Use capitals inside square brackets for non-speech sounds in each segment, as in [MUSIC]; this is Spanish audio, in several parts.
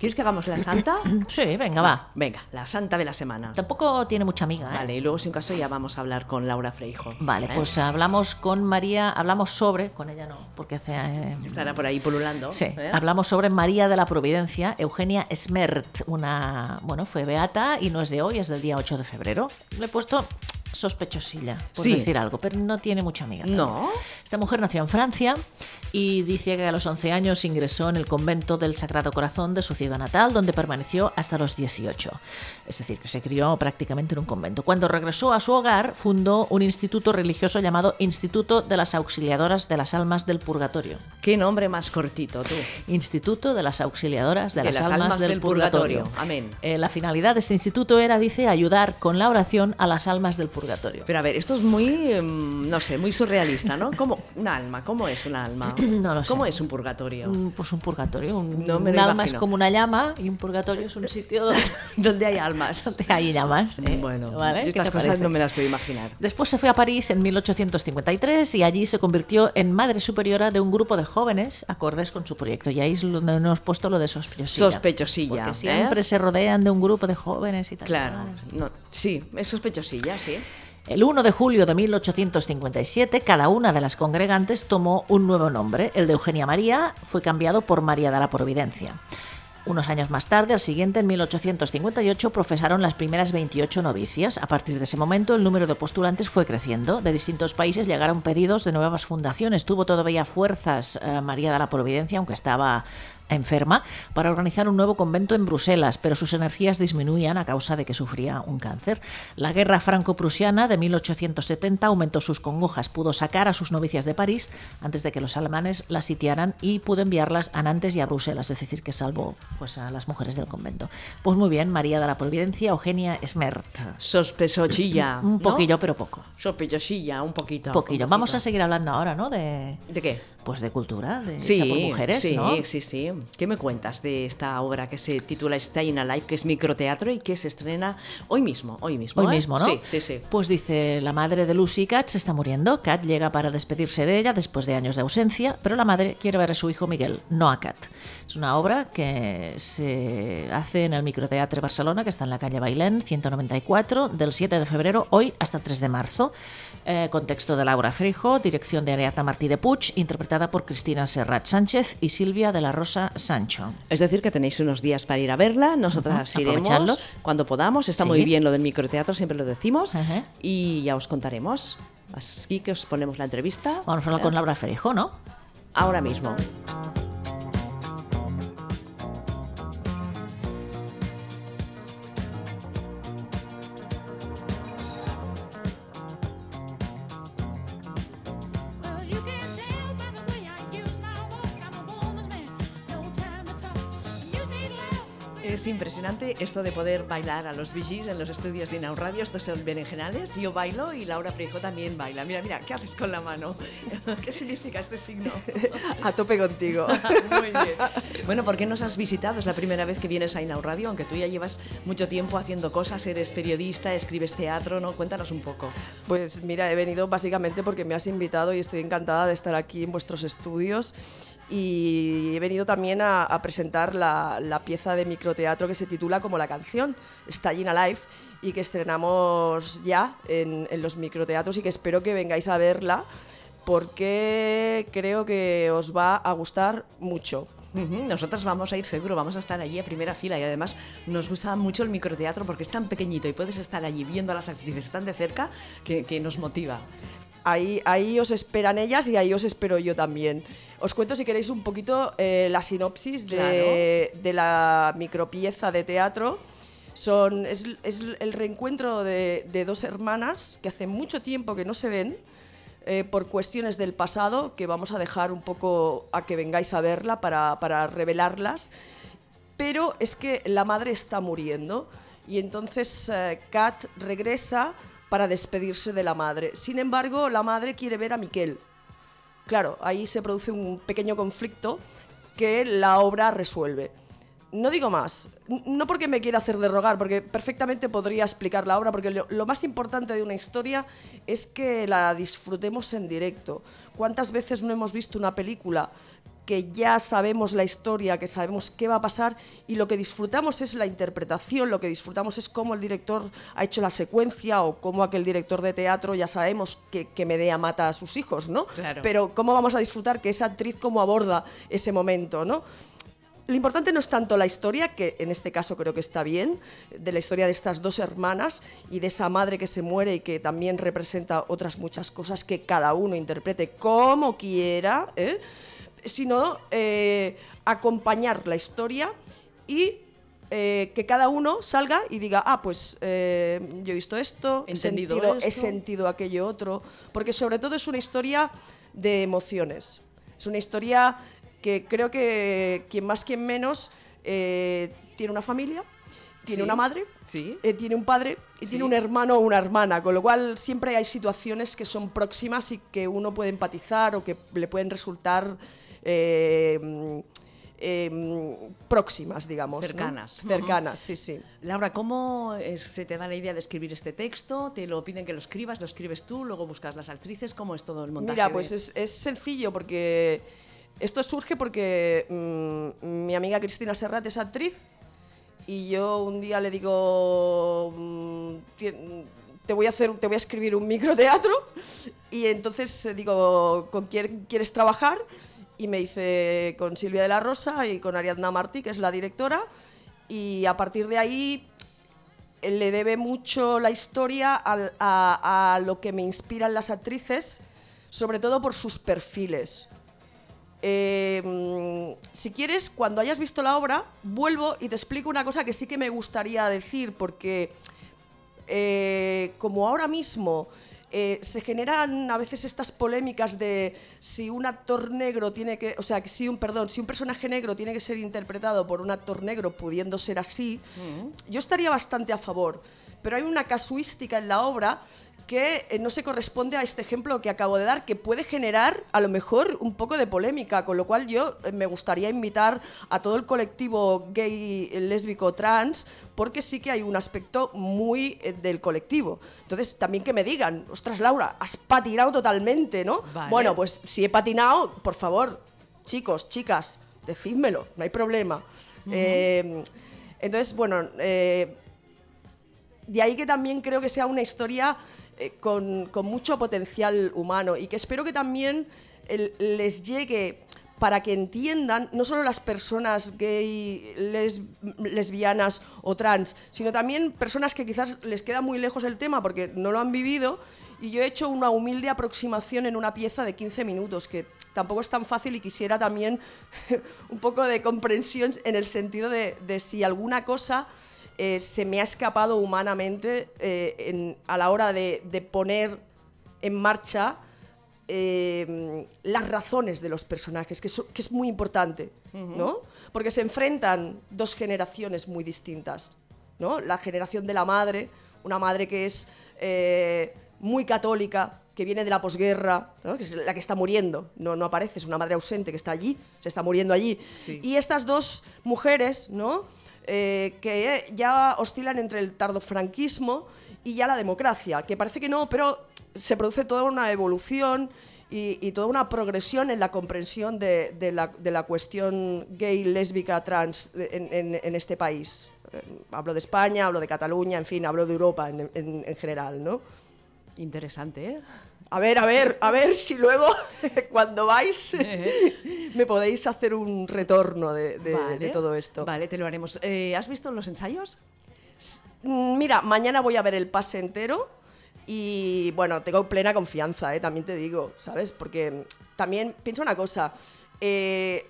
¿Quieres que hagamos la santa? [CLEARS THROAT] Sí, venga, va. Venga, la santa de la semana. Tampoco tiene mucha amiga. ¿eh? Vale, y luego si un caso ya vamos a hablar con Laura Freijo. Vale, ¿eh? pues hablamos con María, hablamos sobre, con ella no, porque hace... eh, Estará por ahí pululando. Sí, ¿eh? hablamos sobre María de la Providencia, Eugenia Smert, una, bueno, fue beata y no es de hoy, es del día 8 de febrero. Le he puesto sospechosilla, por Sí. decir algo, pero no tiene mucha amiga. también. No. Esta mujer nació en Francia y dice que a los 11 años ingresó en el convento del Sagrado Corazón de su ciudad natal, donde permaneció hasta los 18. Es decir, que se crió prácticamente en un convento. Cuando regresó a su hogar, fundó un instituto religioso llamado Instituto de las Auxiliadoras de las Almas del Purgatorio. Qué nombre más cortito, tú. Instituto de las Auxiliadoras de, De las, Almas, del, Purgatorio. Amén. Eh, la finalidad de este instituto era, dice, ayudar con la oración a las almas del purgatorio. Pero a ver, esto es muy, em, no sé, muy surrealista, ¿no? ¿Cómo, un alma, ¿cómo es un alma? [CLEARS THROAT] No lo sé. ¿Cómo es un purgatorio? Un- Pues un purgatorio. Un, No me un lo alma es como una llama y un purgatorio es un sitio [LAUGHS] donde, Donde hay almas. [LAUGHS] donde hay llamas. eh, Bueno, ¿vale? yo ¿Qué estas cosas parece? no me las puedo imaginar. Después se fue a París en 1853 y allí se convirtió en madre superiora de un grupo de jóvenes acordes con su proyecto. Y ahí es donde nos hemos puesto lo de sospechosilla. Sospechosilla, Porque ¿eh? siempre se rodean de un grupo de jóvenes y tal. Claro, no, sí, es sospechosilla, sí. El 1 de julio de 1857, cada una de las congregantes tomó un nuevo nombre. El de Eugenia María fue cambiado por María de la Providencia. Unos años más tarde, al siguiente, en 1858, profesaron las primeras 28 novicias. A partir de ese momento, el número de postulantes fue creciendo. De distintos países llegaron pedidos de nuevas fundaciones. Tuvo todavía fuerzas eh, María de la Providencia, aunque estaba enferma, para organizar un nuevo convento en Bruselas, pero sus energías disminuían a causa de que sufría un cáncer. La guerra franco-prusiana de 1870 aumentó sus congojas, pudo sacar a sus novicias de París antes de que los alemanes las sitiaran y pudo enviarlas a Nantes y a Bruselas, es decir, que salvó pues, a las mujeres del convento. Pues muy bien, María de la Providencia, Eugenia Smert. Sospechosilla. [CLEARS THROAT] Un ¿no? poquillo, pero poco. Sospechosilla, un poquito. Un poquillo. un Vamos a seguir hablando ahora, ¿no? De, ¿De qué? pues de cultura, de hecha Sí, por mujeres, sí, ¿no? sí, sí. ¿Qué me cuentas de esta obra que se titula Staying Alive, que es microteatro y que se estrena hoy mismo, hoy mismo, Hoy ¿eh? mismo, ¿no? Sí, sí, sí. Pues dice, la madre de Lucy Kat se está muriendo. Kat llega para despedirse de ella después de años de ausencia, pero la madre quiere ver a su hijo Miguel, no a Kat. Es una obra que se hace en el Microteatre Barcelona, que está en la calle Bailén, 194, del 7 de febrero, hoy hasta el 3 de marzo. Eh, contexto de Laura Frijo, dirección de Ariata Martí de Puig, interpretada por Cristina Serrat Sánchez y Silvia de la Rosa Sancho. Es decir, que tenéis unos días para ir a verla, nosotras Ujú, iremos aprovecharlos. cuando podamos. Está Sí. muy bien lo del microteatro, siempre lo decimos. Ajá. Y ya os contaremos. Así que os ponemos la entrevista. Vamos a hablar con Laura Frijo, ¿no? Ahora mismo. Es impresionante esto de poder bailar a los VGs en los estudios de Inau Radio. Estos son berenjenales. Yo bailo y Laura Frijo también baila. Mira, mira, ¿qué haces con la mano? [LAUGHS] ¿Qué significa este signo? [LAUGHS] A tope contigo. [LAUGHS] Muy bien. Bueno, ¿por qué nos has visitado? Es la primera vez que vienes a Inau Radio, aunque tú ya llevas mucho tiempo haciendo cosas, eres periodista, escribes teatro, ¿no? Cuéntanos un poco. Pues mira, he venido básicamente porque me has invitado y estoy encantada de estar aquí en vuestros estudios. Y he venido también a, presentar la, pieza de microteatro que se titula como la canción, Staying Alive, y que estrenamos ya en, los microteatros y que espero que vengáis a verla porque creo que os va a gustar mucho. Ujú, Nosotros vamos a ir seguro, vamos a estar allí a primera fila y además nos gusta mucho el microteatro porque es tan pequeñito y puedes estar allí viendo a las actrices tan de cerca que nos motiva. Ahí, ahí os esperan ellas y ahí os espero yo también. Os cuento si queréis un poquito eh, la sinopsis de, de la micropieza de teatro. Son, es, es el reencuentro de, de dos hermanas que hace mucho tiempo que no se ven eh, por cuestiones del pasado que vamos a dejar un poco a que vengáis a verla para, para revelarlas pero es que la madre está muriendo y entonces eh, Kat regresa para despedirse de la madre. Sin embargo, la madre quiere ver a Miquel. Claro, ahí se produce un pequeño conflicto que la obra resuelve. No digo más, no porque me quiera hacer de rogar, porque perfectamente podría explicar la obra, porque lo, lo más importante de una historia es que la disfrutemos en directo. ¿Cuántas veces no hemos visto una película que ya sabemos la historia, que sabemos qué va a pasar y lo que disfrutamos es la interpretación, lo que disfrutamos es cómo el director ha hecho la secuencia o cómo aquel director de teatro ya sabemos que, que Medea mata a sus hijos, ¿no? Claro. Pero cómo vamos a disfrutar que esa actriz cómo aborda ese momento, ¿no? Lo importante no es tanto la historia, que en este caso creo que está bien, de la historia de estas dos hermanas y de esa madre que se muere y que también representa otras muchas cosas que cada uno interprete como quiera, ¿eh? Sino eh, acompañar la historia y eh, que cada uno salga y diga, ah, pues eh, yo he visto esto, he sentido, he esto". sentido aquello otro, porque sobre todo es una historia de emociones. Es una historia que creo que quien más, quien menos, tiene una familia, tiene Sí. una madre, Sí. eh, tiene un padre y Sí. tiene un hermano o una hermana, con lo cual siempre hay situaciones que son próximas y que uno puede empatizar o que le pueden resultar eh, eh, mm, próximas, digamos. ¿no? Cercanas. Cercanas, sí, sí. Laura, ¿cómo se te da la idea de escribir este texto? ¿Te lo piden que lo escribas? ¿Lo escribes tú? ¿Luego buscas las actrices? ¿Cómo es todo el montaje? Mira, de- pues es, es sencillo porque esto surge porque mm, mi amiga Cristina Serrat es actriz y yo un día le digo mm, "Ti- te voy a hacer te voy a escribir un microteatro y entonces eh, digo con quién quieres trabajar y me dice con Silvia de la Rosa y con Ariadna Martí que es la directora y a partir de ahí eh, le debe mucho la historia a, a lo que me inspiran las actrices, sobre todo por sus perfiles. Eh, si quieres, cuando hayas visto la obra, vuelvo y te explico una cosa que sí que me gustaría decir, porque eh, como ahora mismo eh, se generan a veces estas polémicas de si un actor negro tiene que, o sea, si un, perdón, si un personaje negro tiene que ser interpretado por un actor negro pudiendo ser así, yo estaría bastante a favor. Pero hay una casuística en la obra que eh, no se corresponde a este ejemplo que acabo de dar, que puede generar a lo mejor un poco de polémica, con lo cual yo eh, me gustaría invitar a todo el colectivo gay, lésbico, trans, porque sí que hay un aspecto muy eh, del colectivo. Entonces, también que me digan, ostras, Laura, has patinado totalmente, ¿no? Vale. Bueno, pues si he patinado, por favor, chicos, chicas, decídmelo, no hay problema. Entonces, bueno, de ahí que también creo que sea una historia eh, con, con mucho potencial humano y que espero que también el- les llegue para que entiendan no solo las personas gay, les- lesbianas o trans, sino también personas que quizás les queda muy lejos el tema porque no lo han vivido. Y yo he hecho una humilde aproximación en una pieza de 15 minutos que tampoco es tan fácil y quisiera también [LAUGHS] un poco de comprensión en el sentido de, de si alguna cosa eh, se me ha escapado humanamente eh, en- a la hora de, de poner en marcha eh, las razones de los personajes, que, es muy importante, ¿no? Porque se enfrentan dos generaciones muy distintas, ¿no? La generación de la madre, una madre que es eh, muy católica, que viene de la posguerra, ¿no? que es la que está muriendo, no, no aparece, es una madre ausente que está allí, se está muriendo allí. Sí. Y estas dos mujeres, ¿no? Eh, que ya oscilan entre el tardofranquismo y ya la democracia, que parece que no, pero se produce toda una evolución y, y toda una progresión en la comprensión de, de la, de la cuestión gay, lésbica, trans en, en- en este país. Eh, hablo de España, hablo de Cataluña, en fin, hablo de Europa en- en general, ¿no? Interesante, ¿eh? A ver, a ver, a ver si luego, [LAUGHS] cuando vais, [LAUGHS] me podéis hacer un retorno de, de- Vale. de todo esto. Vale, te lo haremos. Eh, ¿Has visto los ensayos? Mm, Mira, mañana voy a ver el pase entero y bueno, tengo plena confianza, ¿eh? también te digo, ¿sabes? Porque también piensa una cosa, eh,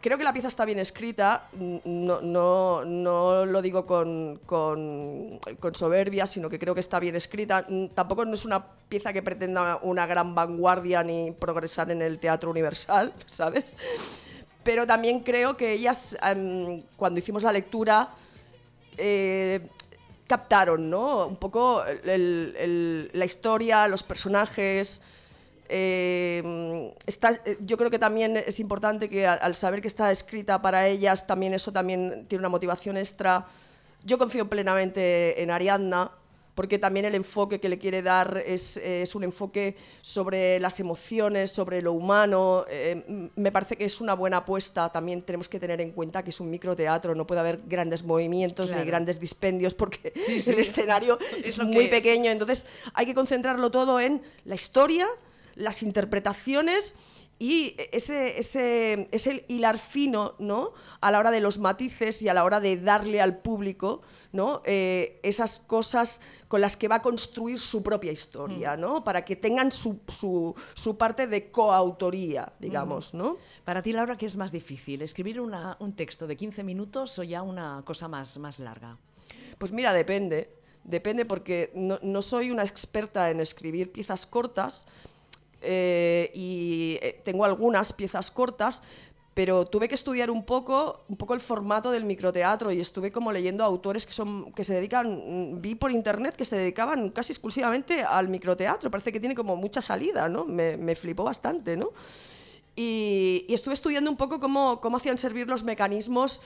creo que la pieza está bien escrita, no, lo digo con, soberbia, sino que creo que está bien escrita. Tampoco no es una pieza que pretenda una gran vanguardia ni progresar en el teatro universal, [LAUGHS] ¿sabes? Pero también creo que ellas, em, cuando hicimos la lectura, eh, captaron, ¿no? Un poco la historia, los personajes. Eh, está- eh, yo creo que también es importante que al, al saber que está escrita para ellas, también eso también tiene una motivación extra. Yo confío plenamente en Ariadna, porque también el enfoque que le quiere dar es, es un enfoque sobre las emociones, sobre lo humano. eh, me parece que es una buena apuesta. También tenemos que tener en cuenta que es un microteatro, no puede haber grandes movimientos Claro. ni grandes dispendios porque Sí, [LAUGHS] sí. el escenario Es es, muy pequeño. Entonces hay que concentrarlo todo en la historia, las interpretaciones y ese, ese, ese hilar fino, ¿no? A la hora de los matices y a la hora de darle al público, ¿no? Eh, esas cosas con las que va a construir su propia historia, ¿no? Para que tengan su, su, su parte de coautoría, digamos, ¿no? Para ti, Laura, ¿qué es más difícil? ¿Escribir una- un texto de 15 minutos o ya una cosa más, más larga? Pues mira, depende. Depende porque no, no soy una experta en escribir piezas cortas eh, y eh, tengo algunas piezas cortas, pero tuve que estudiar un poco, un poco el formato del microteatro y estuve como leyendo autores que, son, que se dedican, mm, vi por internet que se dedicaban casi exclusivamente al microteatro. Parece que tiene como mucha salida, ¿no? Me, me flipó bastante, ¿no? Y, y estuve estudiando un poco cómo, cómo hacían servir los mecanismos.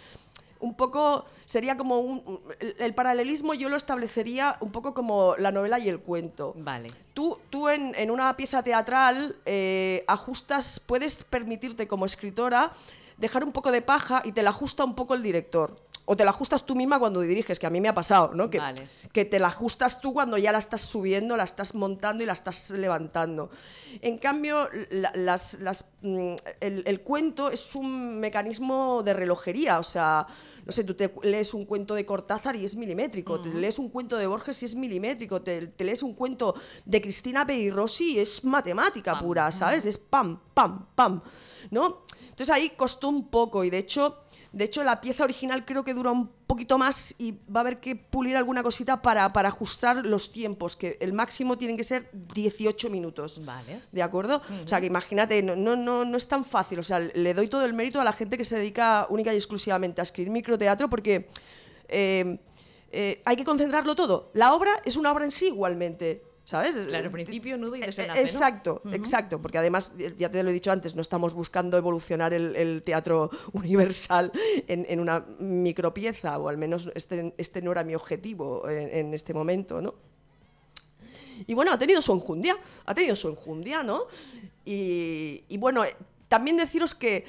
Un poco, sería como un, el paralelismo yo lo establecería un poco como la novela y el cuento. Vale. Tú, tú en, en una pieza teatral eh, ajustas, puedes permitirte como escritora dejar un poco de paja y te la ajusta un poco el director. O te la ajustas tú misma cuando diriges, que a mí me ha pasado, ¿no? Que, Vale. que te la ajustas tú cuando ya la estás subiendo, la estás montando y la estás levantando. En cambio, la- las, las, mm, el, el cuento es un mecanismo de relojería, o sea, no sé, tú te lees un cuento de Cortázar y es milimétrico, te lees un cuento de Borges y es milimétrico, te, te lees un cuento de Cristina Peirossi y es matemática Pam. pura, ¿sabes? Es pam, pam, pam, ¿no? Entonces ahí costó un poco y de hecho... De hecho, la pieza original creo que dura un poquito más y va a haber que pulir alguna cosita para, para ajustar los tiempos, que el máximo tienen que ser 18 minutos. Vale. ¿De acuerdo? O sea, que imagínate, no, no, no, no es tan fácil. O sea, le doy todo el mérito a la gente que se dedica única y exclusivamente a escribir microteatro porque eh, eh, hay que concentrarlo todo. La obra es una obra en sí igualmente. ¿Sabes? Claro, principio, nudo y Eh, desenlace, ¿no? Exacto, exacto, porque además, eh, ya te lo he dicho antes, no estamos buscando evolucionar el, el teatro [LAUGHS] universal en, en una micropieza, o al menos este, este no era mi objetivo en, en este momento, ¿no? Y bueno, ha tenido su enjundia, ha tenido su enjundia, ¿no? Y, y bueno, eh, también deciros que,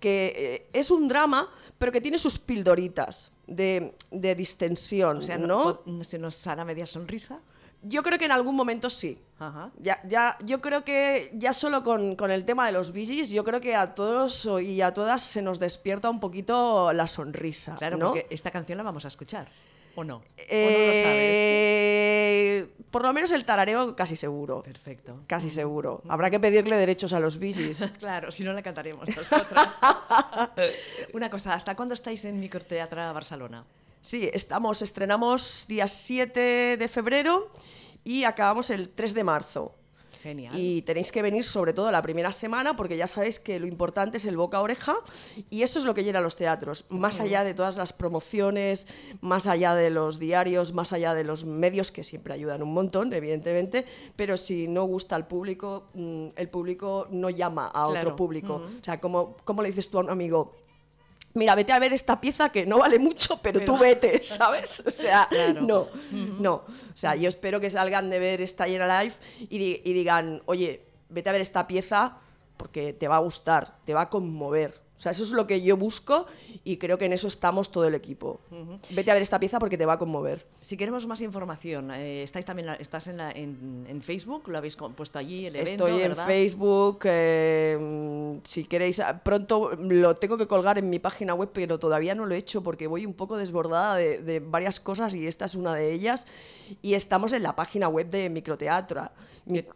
que eh, es un drama, pero que tiene sus pildoritas de, de distensión, O sea, ¿no? ¿se nos hará media sonrisa? Yo creo que en algún momento sí. Ajá. Ya, ya, yo creo que ya solo con, con el tema de los Gees, yo creo que a todos y a todas se nos despierta un poquito la sonrisa. Claro, ¿no? porque esta canción la vamos a escuchar. ¿O no? ¿O no lo sabes? Eh, por lo menos el tarareo casi seguro. Perfecto. Casi seguro. Habrá que pedirle derechos a los Gees. [LAUGHS] Claro, si no la cantaremos nosotras. [LAUGHS] Una cosa, ¿hasta cuándo estáis en Microteatra Barcelona? Sí, estamos, estrenamos día 7 de febrero y acabamos el 3 de marzo. Genial. Y tenéis que venir sobre todo la primera semana porque ya sabéis que lo importante es el boca a oreja y eso es lo que llena los teatros. Más allá de todas las promociones, más allá de los diarios, más allá de los medios que siempre ayudan un montón, evidentemente, pero si no gusta al público, mm, el público no llama a Claro. otro público. O sea, como, como le dices tú a un amigo, mira, vete a ver esta pieza que no vale mucho, pero, Pero- tú vete, [LAUGHS] ¿sabes? O sea, [LAUGHS] Claro. no, no. O sea, yo espero que salgan de ver esta Llena Live y, di- y digan, oye, vete a ver esta pieza porque te va a gustar, te va a conmover. O sea, eso es lo que yo busco y creo que en eso estamos todo el equipo. Vete a ver esta pieza porque te va a conmover. Si queremos más información, eh, estáis también la- estás en, la- en, en Facebook, lo habéis puesto allí el evento, Estoy en ¿verdad? Facebook. eh, si queréis, ah, pronto lo tengo que colgar en mi página web, pero todavía no lo he hecho porque voy un poco desbordada de, de varias cosas y esta es una de ellas. Y estamos en la página web de Microteatra,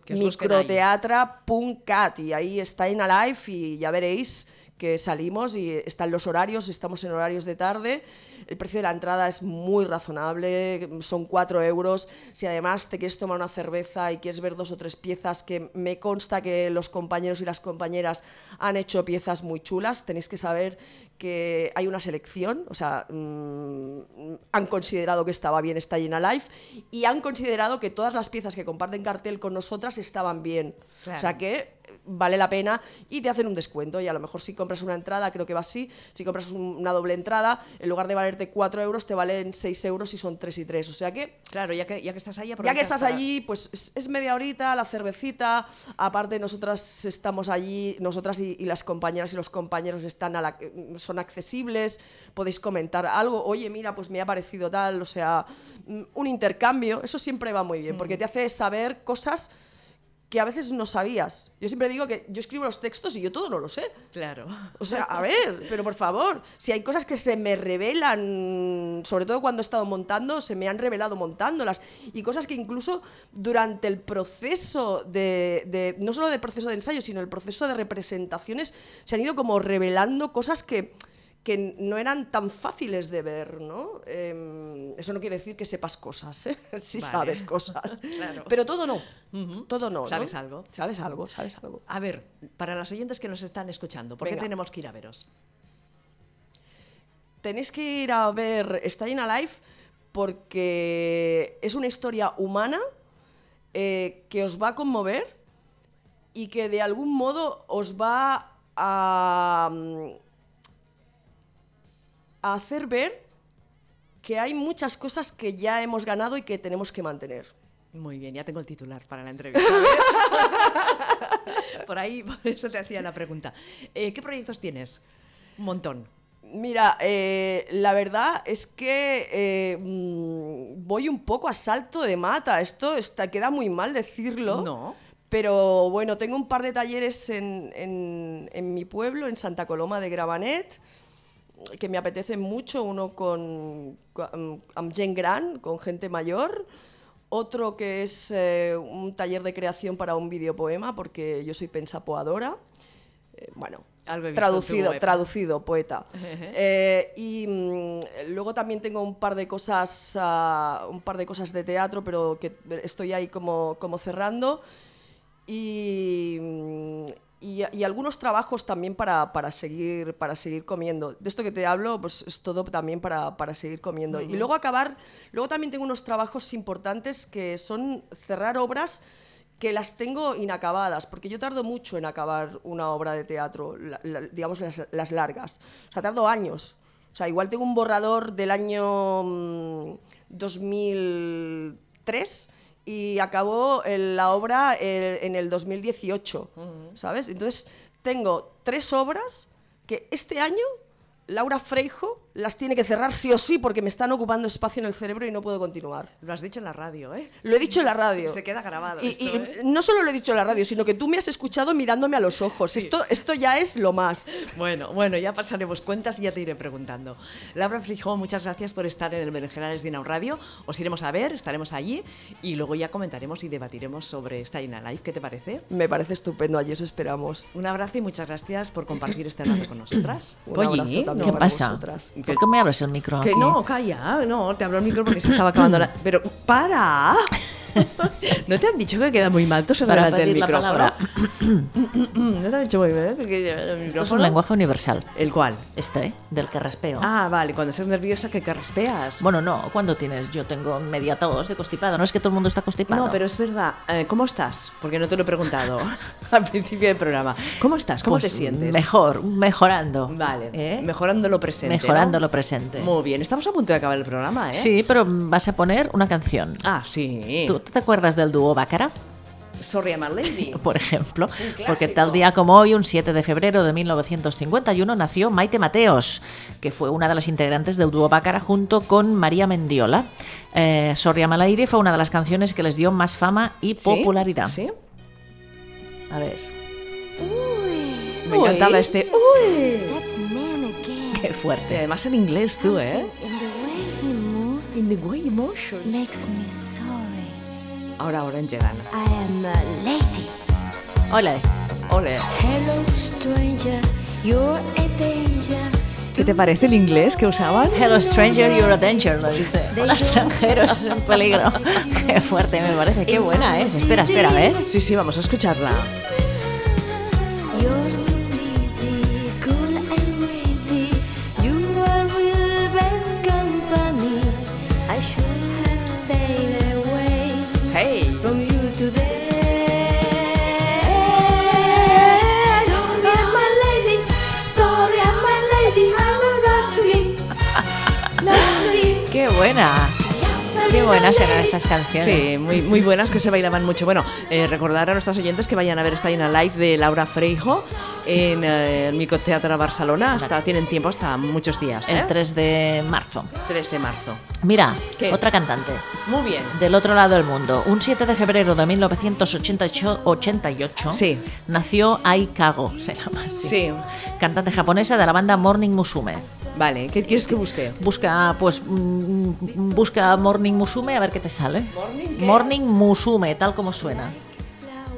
microteatra.cat y ahí está en Alive y ya veréis que salimos y están los horarios, estamos en horarios de tarde, el precio de la entrada es muy razonable, son 4 euros, si además te quieres tomar una cerveza y quieres ver dos o tres piezas, que me consta que los compañeros y las compañeras han hecho piezas muy chulas, tenéis que saber que hay una selección, o sea, mm, han considerado que estaba bien esta Llena Life y han considerado que todas las piezas que comparten cartel con nosotras estaban bien. Claro. O sea que vale la pena y te hacen un descuento. Y a lo mejor si compras una entrada, creo que va así, si compras un- una doble entrada, en lugar de valerte 4 euros, te valen 6 euros y son 3 y 3. O sea que Claro, ya que, ya que estás ahí, ya que estás para- allí, pues es, es media horita, la cervecita. Aparte, nosotras estamos allí, nosotras y, y las compañeras y los compañeros están a la, son accesibles. Podéis comentar algo. Oye, mira, pues me ha parecido tal. O sea, mm, un intercambio. Eso siempre va muy bien, porque te hace saber cosas que a veces no sabías. Yo siempre digo que yo escribo los textos y yo todo no lo sé. Claro. O sea, a ver, pero por favor, si hay cosas que se me revelan, sobre todo cuando he estado montando, se me han revelado montándolas, y cosas que incluso durante el proceso de, de- no solo del proceso de ensayo, sino el proceso de representaciones, se han ido como revelando cosas que que no eran tan fáciles de ver, ¿no? Em, eso no quiere decir que sepas cosas, ¿eh? [LAUGHS] Si Vale. sabes cosas. [LAUGHS] Claro. Pero todo no. Todo no. ¿no? Sabes algo. Sabes algo, sabes algo. A ver, para los oyentes que nos están escuchando, ¿por qué tenemos que ir a veros? tenéis que ir a ver Staying Alive porque es una historia humana eh, que os va a conmover y que de algún modo os va a, mm, a hacer ver que hay muchas cosas que ya hemos ganado y que tenemos que mantener. Muy bien, ya tengo el titular para la entrevista. [LAUGHS] por ahí, por eso te hacía la pregunta. Eh, ¿Qué proyectos tienes? Un montón. Mira, eh, la verdad es que eh, mm, voy un poco a salto de mata. Esto está, queda muy mal decirlo. No. Pero bueno, tengo un par de talleres en, en- en mi pueblo, en Santa Coloma de Gravanet, que me apetecen mucho. Uno con, con amb gent gran, con gente mayor. Otro que es eh, un taller de creación para un videopoema, porque yo soy pensapoadora. Eh, bueno, Algo traducido, traducido, poeta. Eh, y mm, luego también tengo un par de cosas, ah, un par de cosas de teatro, pero que estoy ahí como, como cerrando. Y, mm, y, y algunos trabajos también para, para, seguir, para seguir comiendo. De esto que te hablo, pues es todo también para, para seguir comiendo. Y luego acabar, luego también tengo unos trabajos importantes que son cerrar obras que las tengo inacabadas, porque yo tardo mucho en acabar una obra de teatro, la- la- digamos las, las largas. O sea, tardo años. O sea, igual tengo un borrador del año mm, 2003 y acabó el- la obra el- en el 2018, ¿sabes? Entonces, tengo tres obras que este año Laura Freijo las tiene que cerrar sí o sí porque me están ocupando espacio en el cerebro y no puedo continuar. Lo has dicho en la radio, ¿eh? Lo he dicho en la radio. Se queda grabado Y, esto, y ¿eh? no solo lo he dicho en la radio, sino que tú me has escuchado mirándome a los ojos. Esto, esto ya es lo más. Bueno, bueno, ya pasaremos cuentas y ya te iré preguntando. Laura Frijó, muchas gracias por estar en el Berenjenales de Inau Radio. Os iremos a ver, estaremos allí y luego ya comentaremos y debatiremos sobre Staying Alive. ¿Qué te parece? Me parece estupendo, allí eso esperamos. Un abrazo y muchas gracias por compartir este rato con nosotras. Un abrazo también ¿Qué para pasa? vosotras. ¿Por qué me abres el micro Que aquí? no, calla, no, te hablo al micro porque se estaba acabando la... [CLEARS THROAT] Pero, ¡para! [LAUGHS] ¿No te han dicho que queda muy mal toser Para delante del pedir la micrófono? palabra. [COUGHS] ¿No te han dicho muy bien? que el Esto es micrófono? un lenguaje universal. ¿El cual? Este, del que raspeo. Ah, vale, cuando estás nerviosa que carraspeas. Bueno, no, cuando tienes, yo tengo media tos de constipado, no es que todo el mundo está constipado. No, pero es verdad. Eh, ¿Cómo estás? Porque no te lo he preguntado [LAUGHS] al principio del programa. ¿Cómo estás? ¿Cómo Pues te sientes? Mejor, mejorando. Vale, ¿Eh? mejorando lo presente. Mejorando lo presente. Muy bien, estamos a punto de acabar el programa, ¿eh? Sí, pero vas a poner una canción. Ah, sí. ¿Tú, tú te acuerdas del dúo Bácara? Sorry, I'm a lady. [LAUGHS] Por ejemplo, porque tal día como hoy, un 7 de febrero de 1951, nació Maite Mateos, que fue una de las integrantes del dúo Bácara junto con María Mendiola. Eh, Sorry I'm a Lady fue una de las canciones que les dio más fama y popularidad. ¿Sí? A ver, Me Uy. encantaba este. Qué Y fuerte. además en inglés tú, ¿eh? In the way he moves In the way emotions. makes me sorry. Ahora, ahora en Llegan. I am a lady. Ole. Hello, stranger. You're a danger. ¿Qué te parece el inglés que usaban? Hello stranger, you're a danger, lo dice. Hola extranjero, es un peligro. [LAUGHS] Qué fuerte me parece, qué buena es. Espera, espera, a ver. Sí, sí, vamos a escucharla. Buena! ¡Qué buenas eran estas canciones! Sí, muy, muy buenas que se bailaban mucho. Bueno, eh, recordar a nuestros oyentes que vayan a ver esta a Live de Laura Freijo en eh, el Micoteatro Barcelona. Hasta, tienen tiempo hasta muchos días. ¿eh? El 3 de marzo. 3 de marzo. Mira, ¿Qué? otra cantante. Muy bien. Del otro lado del mundo. Un 7 de febrero de 1988 88, Sí. nació Ai Kago, se llama así. Sí. Cantante japonesa de la banda Morning Musume. Vale, ¿qué quieres que busque? Busca, pues, mm, busca Morning Musume a ver qué te sale. ¿Morning qué? Morning Musume, tal como suena.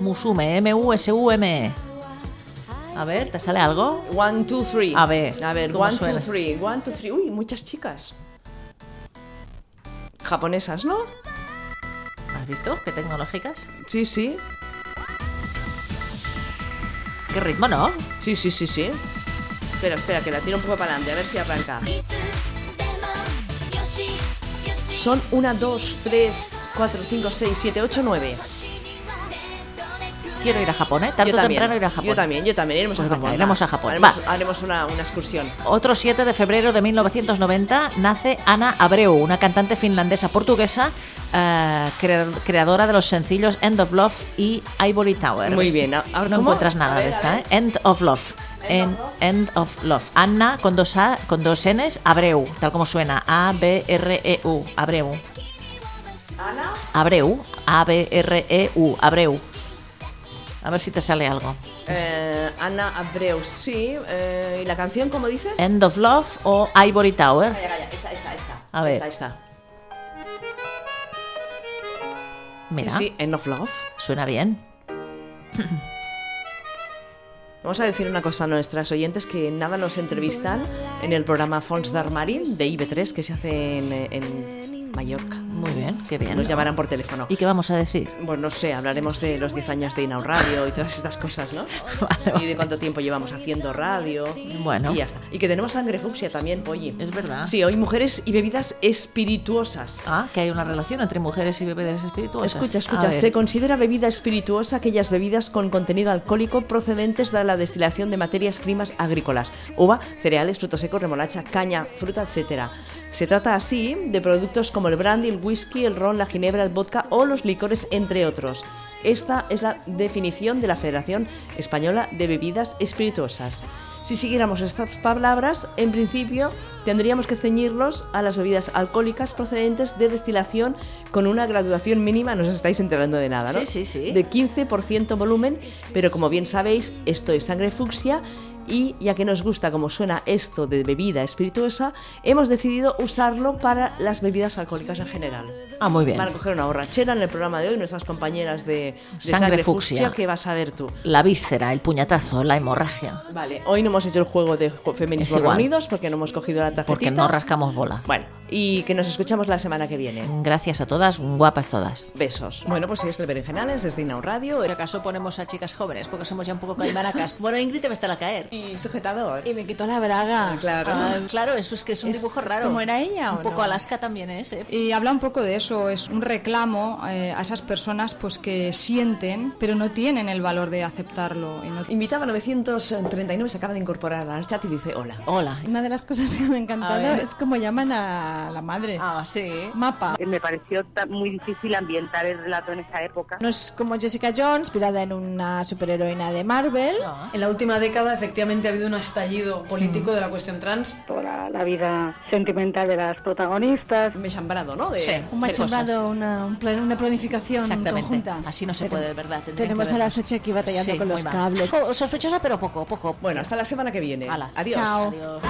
Musume, M-U-S-U-M-E. A ver, ¿te sale algo? One, two, three. A ver, A ver, ¿cómo one, suena? two, three. One, two, three. Uy, muchas chicas. Japonesas, ¿no? ¿Has visto? Qué tecnológicas. Sí, sí. Qué ritmo, ¿no? Sí, sí, sí, sí. Espera, espera, que la tiro un poco para adelante, a ver si arranca. Son 1, 2, 3, 4, 5, 6, 7, 8, 9. Quiero ir a Japón, ¿eh? Tarde o temprano ir a Japón. Yo también, yo también. Iremos Pues a Japón. iremos a Japón. Haremos, Va. haremos una, una excursión. Otro 7 de febrero de 1990 nace Ana Abreu, una cantante finlandesa portuguesa, eh, cre- creadora de los sencillos End of Love y Ivory Tower. Muy bien, ahora, no ¿cómo? encuentras nada ver, de esta. ¿eh? End of Love. En- End of Love. Anna con dos A, con dos N's, Abreu, tal como suena. A-B-R-E-U. Abreu. Ana. Abreu. A-B-R-E-U. Abreu. A ver si te sale algo. Eh, Ana Abreu, sí. Eh, ¿Y la canción, cómo dices? End of Love o Ivory Tower. Calla, calla, esta, esta, esta. A ver. Esta, esta. Mira, Sí, sí, End of Love. suena bien. [CLEARS THROAT] Vamos a decir una cosa a nuestras oyentes que nada nos entrevistan en el programa Fons d'Armari de IB3 que se hace en, en Mallorca. Muy bien, qué bien. Nos llamarán por teléfono. ¿Y qué vamos a decir? Pues no sé, hablaremos de los 10 años de Inau Radio y todas estas cosas, ¿no? [LAUGHS] Vale, Y de cuánto tiempo llevamos haciendo radio. Bueno. Y ya está. Y que tenemos sangre fucsia también, Polly. Es verdad. Sí, hoy mujeres y bebidas espirituosas. Ah, que hay una relación entre mujeres y bebidas espirituosas. Escucha, escucha. Se considera bebida espirituosa aquellas bebidas con contenido alcohólico procedentes de la destilación de materias primas agrícolas, uva, cereales, frutos secos, remolacha, caña, fruta, etc. Se trata así de productos como el brandy, el whisky, el ron, la ginebra, el vodka o los licores, entre otros. Esta es la definición de la Federación Española de Bebidas Espirituosas. Si siguiéramos estas palabras, en principio tendríamos que ceñirlos a las bebidas alcohólicas procedentes de destilación con una graduación mínima, no os estáis enterando de nada, ¿no? Sí, sí, sí. De 15% volumen, pero como bien sabéis, esto es sangre fucsia y ya que nos gusta como suena esto de bebida espirituosa, hemos decidido usarlo para las bebidas alcohólicas en general. Ah, muy bien. Van a coger una borrachera en el programa de hoy, nuestras compañeras de, de Sangre sangre, fucsia. fucsia, que vas a ver tú. La víscera, el puñetazo, la hemorragia. Vale, hoy no hemos hecho el juego de feminismo reunidos porque no hemos cogido la tarjetita. Porque no rascamos bola. Bueno, y que nos escuchamos la semana que viene. Gracias a todas, guapas todas. Besos. Bueno, pues sí, es el Berenjenales desde Inau Radio. Por acaso ponemos a chicas jóvenes, porque somos ya un poco caimaracas. [LAUGHS] Bueno, Ingrid te va a estar a caer. Y sujetador. Y me quitó la braga. Claro. Ah, claro, eso es que es un Es- dibujo es raro. como era ella, Un ¿o poco no? Alaska también es, ¿eh? Y habla un poco de eso, es un reclamo eh, a esas personas pues que sienten, pero no tienen el valor de aceptarlo. y no- Invitaba 939, se acaba de incorporar al chat y dice hola. Hola. Una de las cosas que me ha encantado es como llaman a la madre. Ah, sí. Mapa. Eh, Me pareció muy difícil ambientar el relato en esa época. No es como Jessica Jones, inspirada en una superheroína de Marvel. Ah. En la última década, efectivamente, ha habido un estallido político de la cuestión trans. Toda la vida sentimental de las protagonistas. Me chambrado, ¿no? De, Sí. Un machembrado, una, un plan- una planificación Exactamente. conjunta. Así no se Pero- puede, de verdad. Tenemos a la. Sachi aquí batallando Sí, con los mal. cables. Jo- Sospechosa, pero poco, poco. Bueno, hasta la semana que viene. Adiós. Chao. Adiós.